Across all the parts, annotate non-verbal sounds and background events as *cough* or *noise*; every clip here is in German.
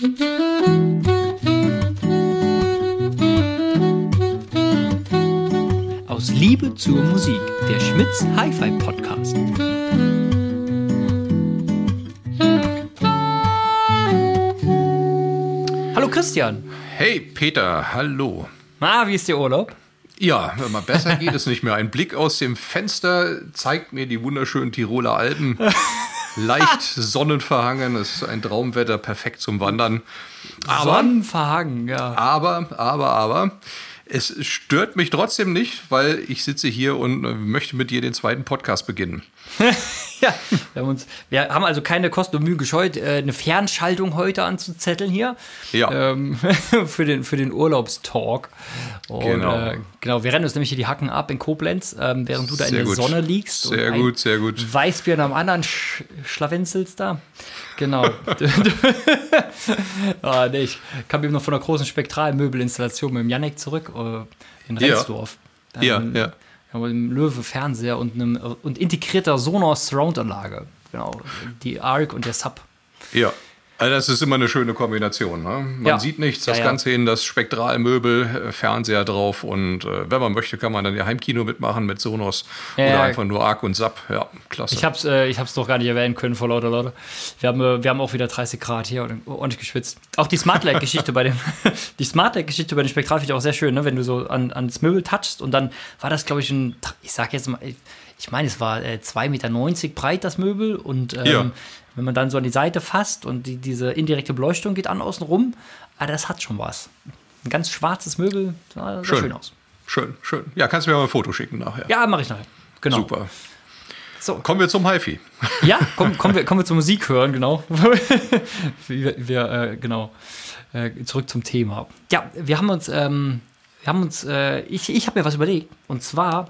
Aus Liebe zur Musik, der Schmitz Hi-Fi Podcast. Hallo Christian. Hey Peter, hallo. Na, wie ist der Urlaub? Ja, wenn man besser geht es nicht mehr. Ein Blick aus dem Fenster zeigt mir die wunderschönen Tiroler Alpen. *laughs* Leicht sonnenverhangen, es ist ein Traumwetter, perfekt zum Wandern. Aber, Sonnenverhangen, ja. Aber, aber, aber, es stört mich trotzdem nicht, weil ich sitze hier und äh, möchte mit dir den zweiten Podcast beginnen. *laughs* *laughs* ja, wir haben, uns, wir haben also keine Kosten und Mühen gescheut, äh, eine Fernschaltung heute anzuzetteln hier. Ja. Ähm, *laughs* für, den, für den Urlaubstalk. Und, Genau. Äh, genau, wir rennen uns nämlich hier die Hacken ab in Koblenz, ähm, während du da in Sehr der gut. Sonne liegst. Sehr gut, sehr gut. Weißbier dem anderen sch schlawenzelst da. Genau. *laughs* Ah, nee, ich kam eben noch von einer großen Spektralmöbelinstallation mit dem Janek zurück äh, in. Rendsdorf. Ja, haben- ja. Mit einem Löwe-Fernseher und, einem, und integrierter Sonos-Surround-Anlage. Genau, die ARC und der Sub. Ja. Also das ist immer eine schöne Kombination. Ne? Man Ja. sieht nichts, das Ja, ja. Ganze in das Spektralmöbel, äh, Fernseher drauf und äh, wenn man möchte, kann man dann ihr Heimkino mitmachen mit Sonos oder einfach nur Arc und Sap. Ja, klasse. Ich hab's, äh, ich hab's doch gar nicht erwähnen können vor lauter Leute. Wir haben, äh, wir haben auch wieder 30 Grad hier und ordentlich geschwitzt. Auch die Smart Light-Geschichte bei dem, *laughs* die Smart Light-Geschichte bei dem Spektral finde ich auch sehr schön, ne? wenn du so an, ans Möbel touchst und dann war das, glaube ich, ein, ich sag jetzt mal, ich- meine, es war äh, 2,90 Meter breit, das Möbel und ähm. Wenn man dann so an die Seite fasst und die, diese indirekte Beleuchtung geht an außen rum, ah, das hat schon was. Ein ganz schwarzes Möbel, sah Schön. schön aus. Schön, schön. Ja, kannst du mir mal ein Foto schicken nachher. Ja, mache ich nachher. Genau. Super. So, Kommen wir zum HiFi. Ja, komm, kommen, wir, kommen wir zur Musik hören, genau. *laughs* wir, wir äh, genau, äh, zurück zum Thema. Ja, wir haben uns, ähm, wir haben uns, äh, ich, ich habe mir was überlegt. Und zwar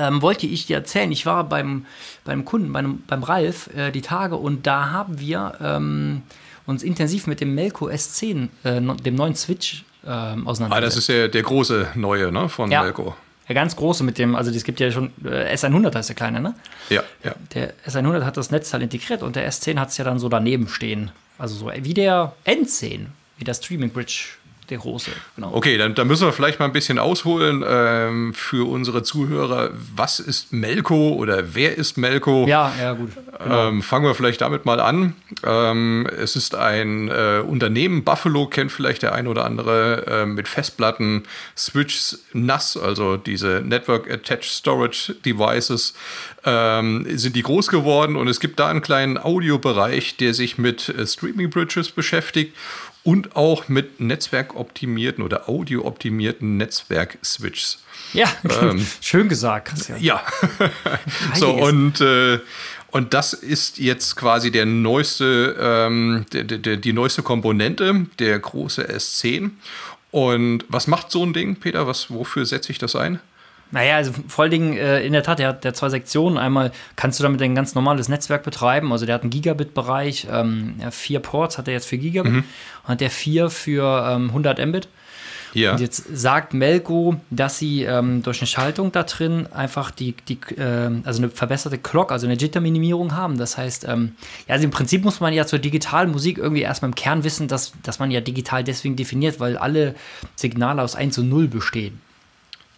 ähm, wollte ich dir erzählen, ich war beim, beim Kunden, beim, beim Ralf, äh, die Tage und da haben wir ähm, uns intensiv mit dem Melco S10, äh, dem neuen Switch, ähm, Ah, das auseinandergesetzt. ist der, der große neue ne, von Ja. Melco. der ganz große mit dem, also es gibt ja schon, äh, S100 heißt der kleine, ne? Ja, ja. Der S100 hat das Netzteil integriert und der S10 hat es ja dann so daneben stehen. Also so wie der N10, wie der Streaming Bridge, der große. Genau. Okay, dann, dann müssen wir vielleicht mal ein bisschen ausholen ähm, für unsere Zuhörer. Was ist Melco oder wer ist Melco? Ja, ja, gut. Ähm, fangen wir vielleicht damit mal an. Ähm, es ist ein äh, Unternehmen, Buffalo kennt vielleicht der ein oder andere, äh, mit Festplatten, Switches, NAS, also diese Network Attached Storage Devices, ähm, sind die groß geworden und es gibt da einen kleinen Audiobereich, der sich mit äh, Streaming Bridges beschäftigt und auch mit netzwerkoptimierten oder audiooptimierten Netzwerk-Switches. Ja, *laughs* schön gesagt, Christian. Ja. *laughs* so, und, äh, und das ist jetzt quasi der neueste, ähm, der, der, die neueste Komponente, der große S10. Und was macht so ein Ding, Peter? Was, wofür setze ich das ein? Naja, also vor allen Dingen, äh, in der Tat, der hat der zwei Sektionen. Einmal kannst du damit ein ganz normales Netzwerk betreiben. Also der hat einen Gigabit-Bereich, ähm, vier Ports hat er jetzt für Gigabit und hat der vier für ähm, 100 Mbit. Ja. Und jetzt sagt Melco, dass sie ähm, durch eine Schaltung da drin einfach die, die ähm, also eine verbesserte Clock, also eine Jitter-Minimierung haben. Das heißt, ähm, ja, also im Prinzip muss man ja zur digitalen Musik irgendwie erstmal im Kern wissen, dass, dass man ja digital deswegen definiert, weil alle Signale aus 1 und 0 bestehen.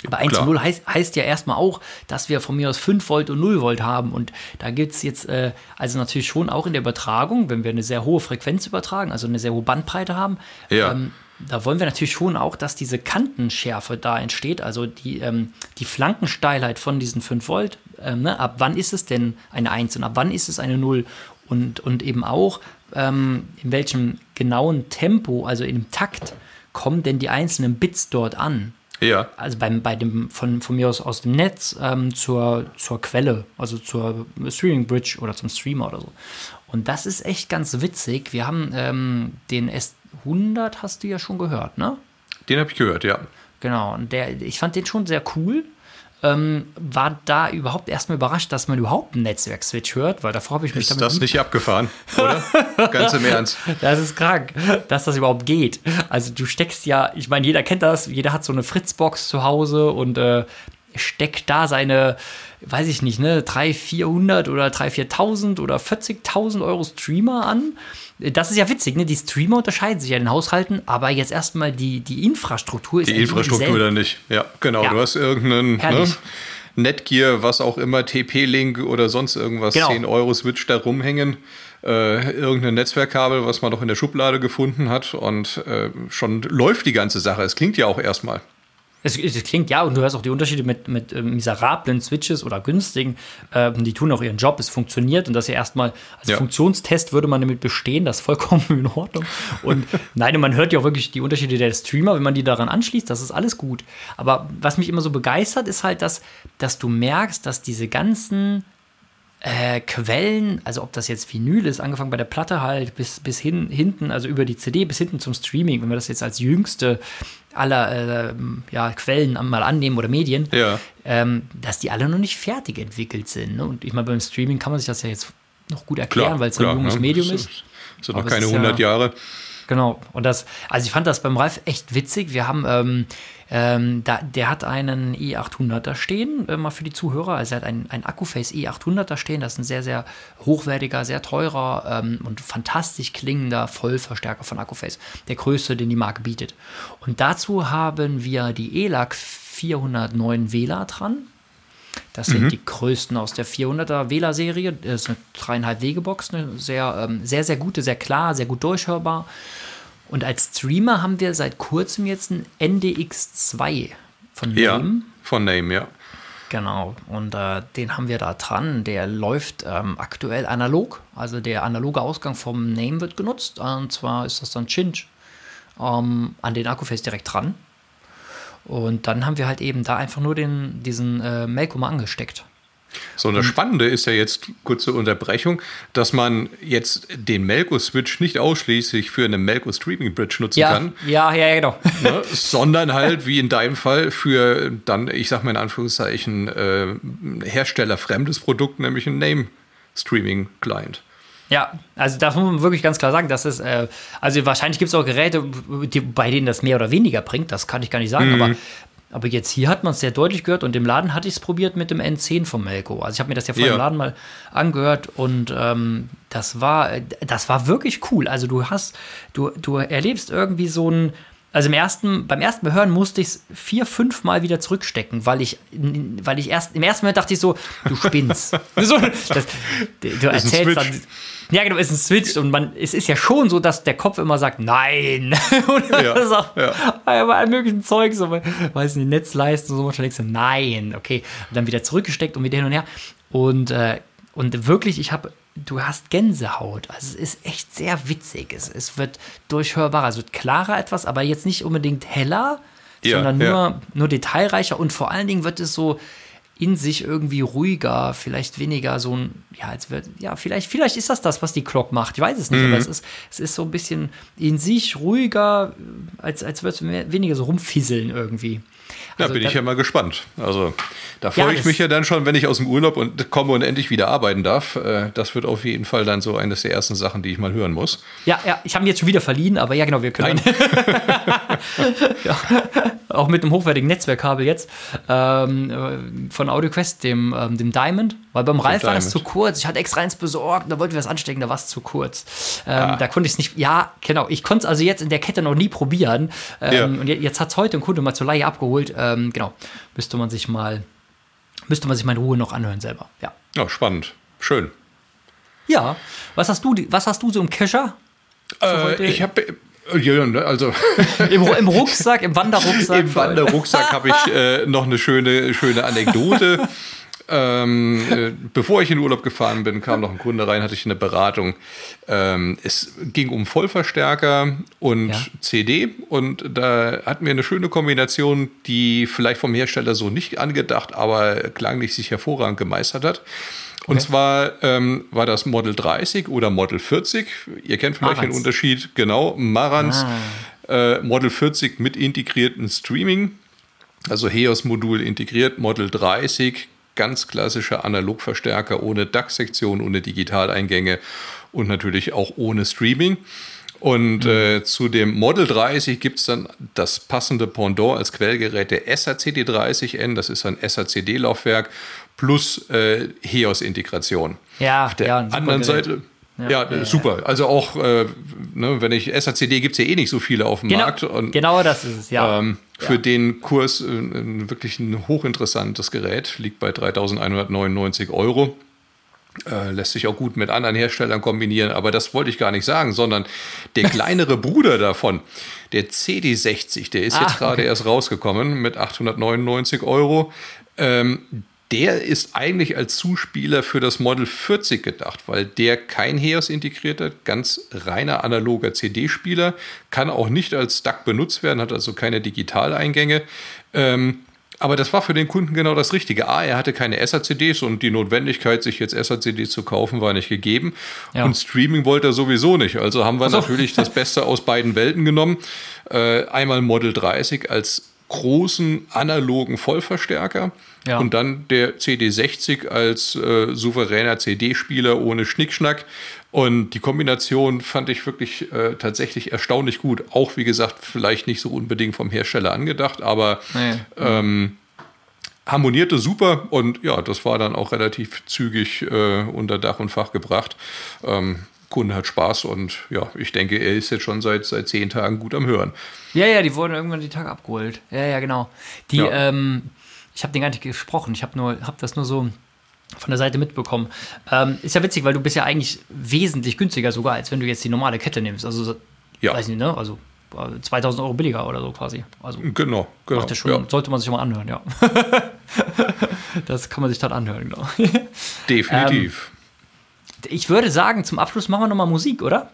Aber 1 klar. und 0 heißt, heißt ja erstmal auch, dass wir von mir aus 5 Volt und 0 Volt haben. Und da gibt es jetzt, äh, also natürlich schon auch in der Übertragung, wenn wir eine sehr hohe Frequenz übertragen, also eine sehr hohe Bandbreite haben, Ja. ähm, da wollen wir natürlich schon auch, dass diese Kantenschärfe da entsteht, also die, ähm, die Flankensteilheit von diesen 5 Volt. Ähm, ne? Ab wann ist es denn eine 1 und ab wann ist es eine 0? Und, und eben auch, ähm, in welchem genauen Tempo, also im Takt, kommen denn die einzelnen Bits dort an? Ja. also beim, bei dem, von, von mir aus aus dem Netz ähm, zur, zur Quelle, also zur Streaming Bridge oder zum Streamer oder so. Und das ist echt ganz witzig. Wir haben ähm, den S100, hast du ja schon gehört, ne? Den habe ich gehört, ja. Genau. Und der, ich fand den schon sehr cool. Ähm, war da überhaupt erstmal überrascht, dass man überhaupt einen Netzwerk-Switch hört, weil davor habe ich mich Ist damit das nie nicht abgefahren, oder? *laughs* Ganz im Ernst. Das ist krank, dass das überhaupt geht. Also du steckst ja, ich meine, jeder kennt das, jeder hat so eine Fritzbox zu Hause und äh, steckt da seine, weiß ich nicht, ne, 300, 400 oder 3.000, 4.000 oder 40.000 Euro Streamer an. Das ist ja witzig, ne? Die Streamer unterscheiden sich ja in den Haushalten, aber jetzt erstmal die, die Infrastruktur ist Die Infrastruktur dann nicht. Ja, genau. Ja. Du hast irgendeinen ne, Netgear, was auch immer, TP-Link oder sonst irgendwas, genau. 10 Euro Switch da rumhängen. Äh, irgendein Netzwerkkabel, was man noch in der Schublade gefunden hat und äh, schon läuft die ganze Sache. Es klingt ja auch erstmal. Es, es, klingt ja, und du hörst auch die Unterschiede mit, mit äh, miserablen Switches oder günstigen. Äh, die tun auch ihren Job, es funktioniert und das ja erstmal als ja. Funktionstest würde man damit bestehen, das ist vollkommen in Ordnung. Und *laughs* nein, man hört ja auch wirklich die Unterschiede der Streamer, wenn man die daran anschließt, das ist alles gut. Aber was mich immer so begeistert, ist halt, dass, dass du merkst, dass diese ganzen äh, Quellen, also ob das jetzt Vinyl ist, angefangen bei der Platte halt bis, bis hin, hinten, also über die CD bis hinten zum Streaming, wenn wir das jetzt als jüngste aller äh, ja, Quellen mal annehmen oder Medien, ja. ähm, dass die alle noch nicht fertig entwickelt sind. Ne? Und ich meine, beim Streaming kann man sich das ja jetzt noch gut erklären, weil es ein junges ne? Medium ist. Das sind noch keine 100 ja, Jahre. Genau. Und das, also ich fand das beim Ralf echt witzig. Wir haben ähm, ähm, da, der hat einen E800 da stehen, äh, mal für die Zuhörer. Also er hat einen, einen Akkuface E800 da stehen. Das ist ein sehr, sehr hochwertiger, sehr teurer ähm, und fantastisch klingender Vollverstärker von Akkuface. Der größte, den die Marke bietet. Und dazu haben wir die ELAC 409 Wähler dran. Das sind mhm. die größten aus der 400er Wähler-Serie. Das ist eine dreieinhalb Wege-Box, eine sehr, ähm, sehr, sehr gute, sehr klar, sehr gut durchhörbar. Und als Streamer haben wir seit kurzem jetzt einen NDX2 von Name. Ja, von Name, ja. Genau, und äh, den haben wir da dran. Der läuft ähm, aktuell analog. Also der analoge Ausgang vom Name wird genutzt. Und zwar ist das dann Chinch ähm, an den Akkuface direkt dran. Und dann haben wir halt eben da einfach nur den, diesen äh, Melkum angesteckt. So, eine Spannende ist ja jetzt, kurze Unterbrechung, dass man jetzt den Melco-Switch nicht ausschließlich für eine Melco-Streaming-Bridge nutzen ja, kann. Ja, ja, genau. Ne, *laughs* sondern halt, wie in deinem Fall, für dann, ich sag mal in Anführungszeichen, äh, herstellerfremdes Produkt, nämlich ein Name-Streaming-Client. Ja, also das muss man wirklich ganz klar sagen. Das ist, äh, also wahrscheinlich gibt es auch Geräte, die, bei denen das mehr oder weniger bringt, das kann ich gar nicht sagen, mhm. aber aber jetzt hier hat man es sehr deutlich gehört und im Laden hatte ich es probiert mit dem N10 von Melco. Also ich habe mir das ja vor ja. im Laden mal angehört und ähm, das war, das war wirklich cool. Also du hast, du, du erlebst irgendwie so ein, also im ersten, beim ersten Behören musste ich es vier, fünf Mal wieder zurückstecken, weil ich, weil ich erst, im ersten Moment dachte ich so, du spinnst. *laughs* so, *laughs* das, du erzählst dann, ja, genau, ist ein Switch und man, es ist ja schon so, dass der Kopf immer sagt, nein. *laughs* und ja, das ist auch ja. bei allem möglichen Zeug, so, weiß nicht, Netzleistung, so manchmal denkst du, nein, okay. Und dann wieder zurückgesteckt und wieder hin und her. Und, äh, und wirklich, ich habe, du hast Gänsehaut. Also es ist echt sehr witzig. Es, es wird durchhörbarer, es wird klarer etwas, aber jetzt nicht unbedingt heller, ja, sondern nur, nur detailreicher und vor allen Dingen wird es so, in sich irgendwie ruhiger, vielleicht weniger so ein, ja, als wird, ja, vielleicht, vielleicht ist das das, was die Clock macht. Ich weiß es nicht, mhm. aber es ist, es ist so ein bisschen in sich ruhiger, als, als würde es weniger so rumfisseln irgendwie. Ja, also bin ich ja mal gespannt. Also da freue ja, ich mich ja dann schon, wenn ich aus dem Urlaub und komme und endlich wieder arbeiten darf. Äh, das wird auf jeden Fall dann so eines der ersten Sachen, die ich mal hören muss. Ja, ja, ich habe ihn jetzt schon wieder verliehen, aber ja, genau, wir können. *laughs* ja, auch mit einem hochwertigen Netzwerkkabel jetzt ähm, äh, von AudioQuest, dem, ähm, dem Diamond. Weil beim Ralf war das zu kurz. Ich hatte extra eins besorgt, da wollten wir was anstecken, da war es zu kurz. Ähm, ah. Da konnte ich es nicht. Ja, genau. Ich konnte es also jetzt in der Kette noch nie probieren. Ähm, ja. Und jetzt hat es heute ein Kunde mal zur Leihe abgeholt. Ähm, genau. Müsste man sich mal, müsste man sich mal in Ruhe noch anhören selber. Ja. Ja, spannend. Schön. Ja. Was hast du, was hast du so im Kescher? Äh, ich habe äh, ne, also *laughs* Im, Im, Rucksack, im Wanderrucksack. *laughs* Im Wanderrucksack habe ich äh, noch eine schöne, schöne Anekdote. *laughs* Ähm, äh, bevor ich in den Urlaub gefahren bin, kam noch ein Kunde rein, hatte ich eine Beratung. Ähm, es ging um Vollverstärker und ja. CD und da hatten wir eine schöne Kombination, die vielleicht vom Hersteller so nicht angedacht, aber klanglich sich hervorragend gemeistert hat. Und okay. zwar ähm, war das Model 30 oder Model 40. Ihr kennt vielleicht Marantz. den Unterschied. Genau, Marantz. Ah. Äh, Model 40 mit integrierten Streaming. Also HEOS-Modul integriert, Model 30 ganz klassischer Analogverstärker ohne DAX-Sektion, ohne Digitaleingänge und natürlich auch ohne Streaming. Und äh, zu dem Model 30 gibt es dann das passende Pendant als Quellgerät der SACD30N. Das ist ein SACD-Laufwerk plus äh, HEOS-Integration. Ja, Auf der ja, anderen. Seite. Ja, Ja, ja, super. Also auch, äh, ne, wenn ich SACD gibt es ja eh nicht so viele auf dem Genau, Markt. Und, genau das ist es, ja. ähm, für den Kurs äh, wirklich ein hochinteressantes Gerät, liegt bei 3.199 Euro. Äh, lässt sich auch gut mit anderen Herstellern kombinieren, aber das wollte ich gar nicht sagen, sondern der *laughs* kleinere Bruder davon, der CD60, der ist Ah, jetzt gerade okay. erst rausgekommen mit 899 Euro. Ähm, der ist eigentlich als Zuspieler für das Model 40 gedacht, weil der kein HEOS integriert hat, ganz reiner analoger CD-Spieler, kann auch nicht als DAC benutzt werden, hat also keine Digitaleingänge. Ähm, aber das war für den Kunden genau das Richtige. A, er hatte keine SACDs und die Notwendigkeit, sich jetzt SACDs zu kaufen, war nicht gegeben. Ja. Und Streaming wollte er sowieso nicht. Also haben wir so. natürlich das Beste aus beiden Welten genommen. Äh, einmal Model 30 als großen analogen Vollverstärker Ja. und dann der CD60 als äh, souveräner CD-Spieler ohne Schnickschnack. Und die Kombination fand ich wirklich äh, tatsächlich erstaunlich gut. Auch wie gesagt, vielleicht nicht so unbedingt vom Hersteller angedacht, aber Nee. ähm, harmonierte super und ja, das war dann auch relativ zügig äh, unter Dach und Fach gebracht. Ähm, Kunde hat Spaß und ja, ich denke, er ist jetzt schon seit, seit zehn Tagen gut am Hören. Ja, ja, die wurden irgendwann die Tage abgeholt. Ja, ja, genau. Die, Ja. ähm, ich habe den gar nicht gesprochen. Ich habe nur, habe das nur so von der Seite mitbekommen. Ähm, ist ja witzig, weil du bist ja eigentlich wesentlich günstiger sogar, als wenn du jetzt die normale Kette nimmst. Also, so- Ja. weiß nicht, ne? Also äh, 2000 Euro billiger oder so quasi. Also Genau, genau. macht das schon, ja, sollte man sich mal anhören, ja. *laughs* das kann man sich dann anhören, genau. *laughs* definitiv. Ich würde sagen, zum Abschluss machen wir nochmal Musik, oder?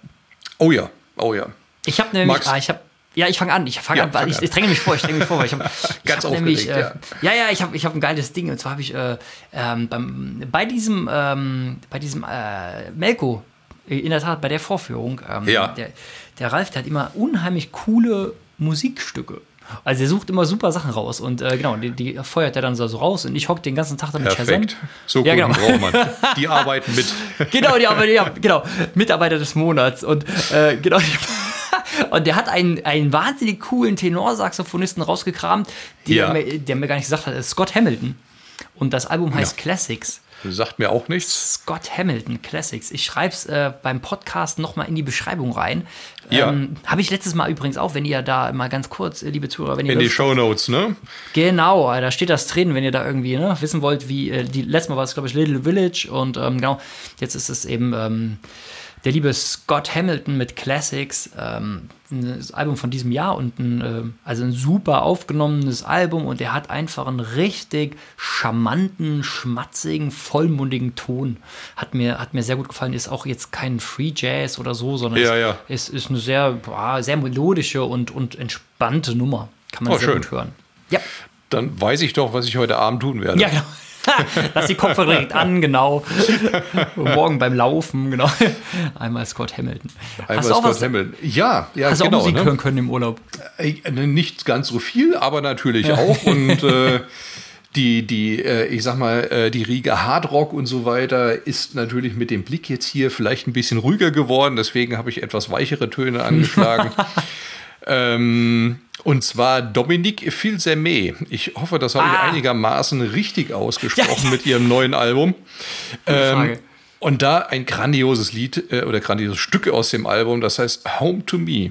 oh ja, oh ja. Ich habe nämlich, ah, ich habe, ja, ich fange an, ich fange Ja, an, weil ich, ich dränge mich vor, ich dränge mich vor, weil ich habe *laughs* Ganz hab nämlich, äh, aufgeregt, ja, ja, ich habe, ich habe ein geiles Ding und zwar habe ich äh, ähm, beim, bei diesem, ähm, bei diesem äh, Melko, in der Tat bei der Vorführung, ähm, Ja. der, der Ralf, der hat immer unheimlich coole Musikstücke. Also er sucht immer super Sachen raus und äh, genau, die, die feuert er dann so raus und ich hocke den ganzen Tag damit Perfekt. So Ja, genau. braucht man. Die *laughs* arbeiten mit. genau, die Arbeit, ja, genau, Mitarbeiter des Monats und äh, genau. *laughs* Und der hat einen, einen wahnsinnig coolen Tenorsaxophonisten rausgekramt, der, Ja. mir, der mir gar nicht gesagt hat, ist Scott Hamilton. Und das Album heißt Ja. Classics. Sagt mir auch nichts. Scott Hamilton Classics. Ich schreibe es äh, beim Podcast nochmal in die Beschreibung rein. Ja. Ähm, Habe ich letztes Mal übrigens auch, wenn ihr da mal ganz kurz, äh, liebe Zuhörer, wenn ihr In die Lust- Shownotes, ne? Genau, äh, da steht das drin, wenn ihr da irgendwie ne, wissen wollt, wie äh, die letztes Mal war es, glaube ich, Little Village und ähm, genau, jetzt ist es eben ähm, der liebe Scott Hamilton mit Classics, ähm, ein Album von diesem Jahr und ein, ähm, also ein super aufgenommenes Album und er hat einfach einen richtig charmanten, schmatzigen, vollmundigen Ton. Hat mir, hat mir sehr gut gefallen, ist auch jetzt kein Free Jazz oder so, sondern Ja, es ja. Ist, ist eine sehr, boah, sehr melodische und, und entspannte Nummer. Kann man Oh, sehr schön. gut hören. Ja. Dann weiß ich doch, was ich heute Abend tun werde. Ja, genau. *laughs* Lass die Kopfhörer direkt an, genau. Morgen beim Laufen, genau. *laughs* Einmal Scott Hamilton. Einmal Scott was, Hamilton. Ja, ja, hast genau. auch Musik ne? hören können im Urlaub? Äh, Nicht ganz so viel, aber natürlich auch. Und *laughs* äh, die, die, äh, ich sag mal, äh, die Riga Hardrock und so weiter ist natürlich mit dem Blick jetzt hier vielleicht ein bisschen ruhiger geworden. Deswegen habe ich etwas weichere Töne angeschlagen. ähm, und zwar Dominique Filsemé. Ich hoffe, das habe ich Ah. einigermaßen richtig ausgesprochen *laughs* Ja. mit ihrem neuen Album. Ähm, und da ein grandioses Lied äh, oder grandioses Stück aus dem Album, das heißt Home to Me.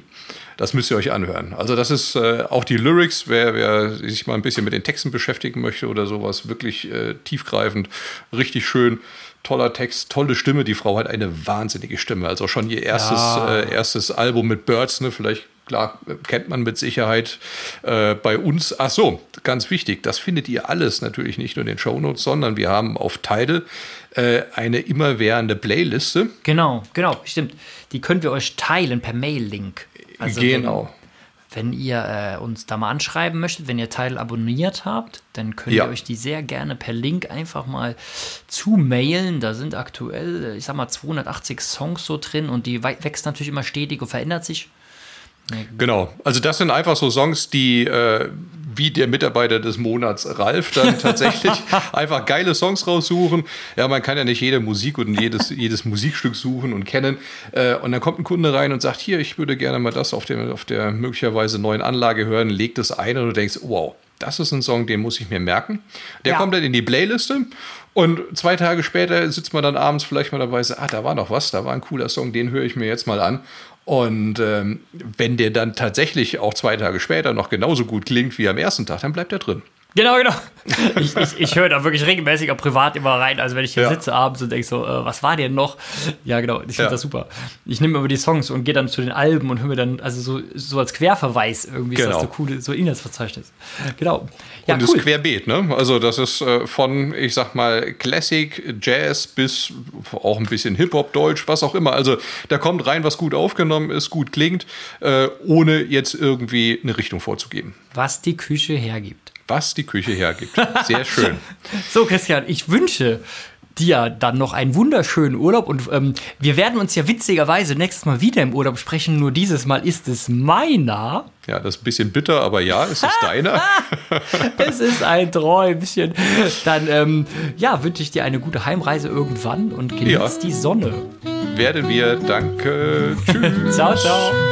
Das müsst ihr euch anhören. Also das ist äh, auch die Lyrics, wer, wer sich mal ein bisschen mit den Texten beschäftigen möchte oder sowas, wirklich äh, tiefgreifend, richtig schön. Toller Text, tolle Stimme. Die Frau hat eine wahnsinnige Stimme. Also schon ihr erstes, Ja. äh, erstes Album mit Birds, ne? vielleicht klar kennt man mit Sicherheit äh, bei uns. Ach so, ganz wichtig, das findet ihr alles natürlich nicht nur in den Shownotes, sondern wir haben auf Tidal äh, eine immerwährende Playliste. Genau, genau, stimmt. Die können wir euch teilen per Mail-Link. Also genau. Wenn, wenn ihr äh, uns da mal anschreiben möchtet, wenn ihr Teil abonniert habt, dann könnt Ja. ihr euch die sehr gerne per Link einfach mal zumailen. Da sind aktuell, äh, ich sag mal, 280 Songs so drin und die wächst natürlich immer stetig und verändert sich. Genau. Also das sind einfach so Songs, die äh, wie der Mitarbeiter des Monats Ralf dann *laughs* tatsächlich einfach geile Songs raussuchen. Ja, man kann ja nicht jede Musik und jedes, *laughs* jedes Musikstück suchen und kennen. Äh, und dann kommt ein Kunde rein und sagt, hier, ich würde gerne mal das auf, dem, auf der möglicherweise neuen Anlage hören, legt es ein und du denkst, wow, das ist ein Song, den muss ich mir merken. Der ja. kommt dann in die Playliste und zwei Tage später sitzt man dann abends vielleicht mal dabei und sagt, ah, da war noch was, da war ein cooler Song, den höre ich mir jetzt mal an. Und ähm, wenn der dann tatsächlich auch zwei Tage später noch genauso gut klingt wie am ersten Tag, dann bleibt er drin. Genau, genau. Ich, ich, ich höre da wirklich regelmäßig auch privat immer rein. Also wenn ich hier ja. sitze abends und denke so, äh, was war denn noch? Ja, genau, ich finde ja. das super. Ich nehme immer die Songs und gehe dann zu den Alben und höre mir dann, also so, so als Querverweis irgendwie genau. ist das so cool, so Inhaltsverzeichnis. Genau. Ja, und cool. ist querbeet, ne? Also das ist äh, von, ich sag mal, Classic, Jazz bis auch ein bisschen Hip-Hop, Deutsch, was auch immer. Also da kommt rein, was gut aufgenommen ist, gut klingt, äh, ohne jetzt irgendwie eine Richtung vorzugeben. Was die Küche hergibt was die Küche hergibt. Sehr *laughs* schön. so, Christian, ich wünsche dir dann noch einen wunderschönen Urlaub und ähm, wir werden uns ja witzigerweise nächstes Mal wieder im Urlaub sprechen, nur dieses Mal ist es meiner. Ja, das ist ein bisschen bitter, aber ja, es ist deiner. *laughs* es ist ein Träumchen. Dann ähm, ja, wünsche ich dir eine gute Heimreise irgendwann und genieß ja. die Sonne. Werden wir. Danke. Tschüss. *laughs* ciao, ciao.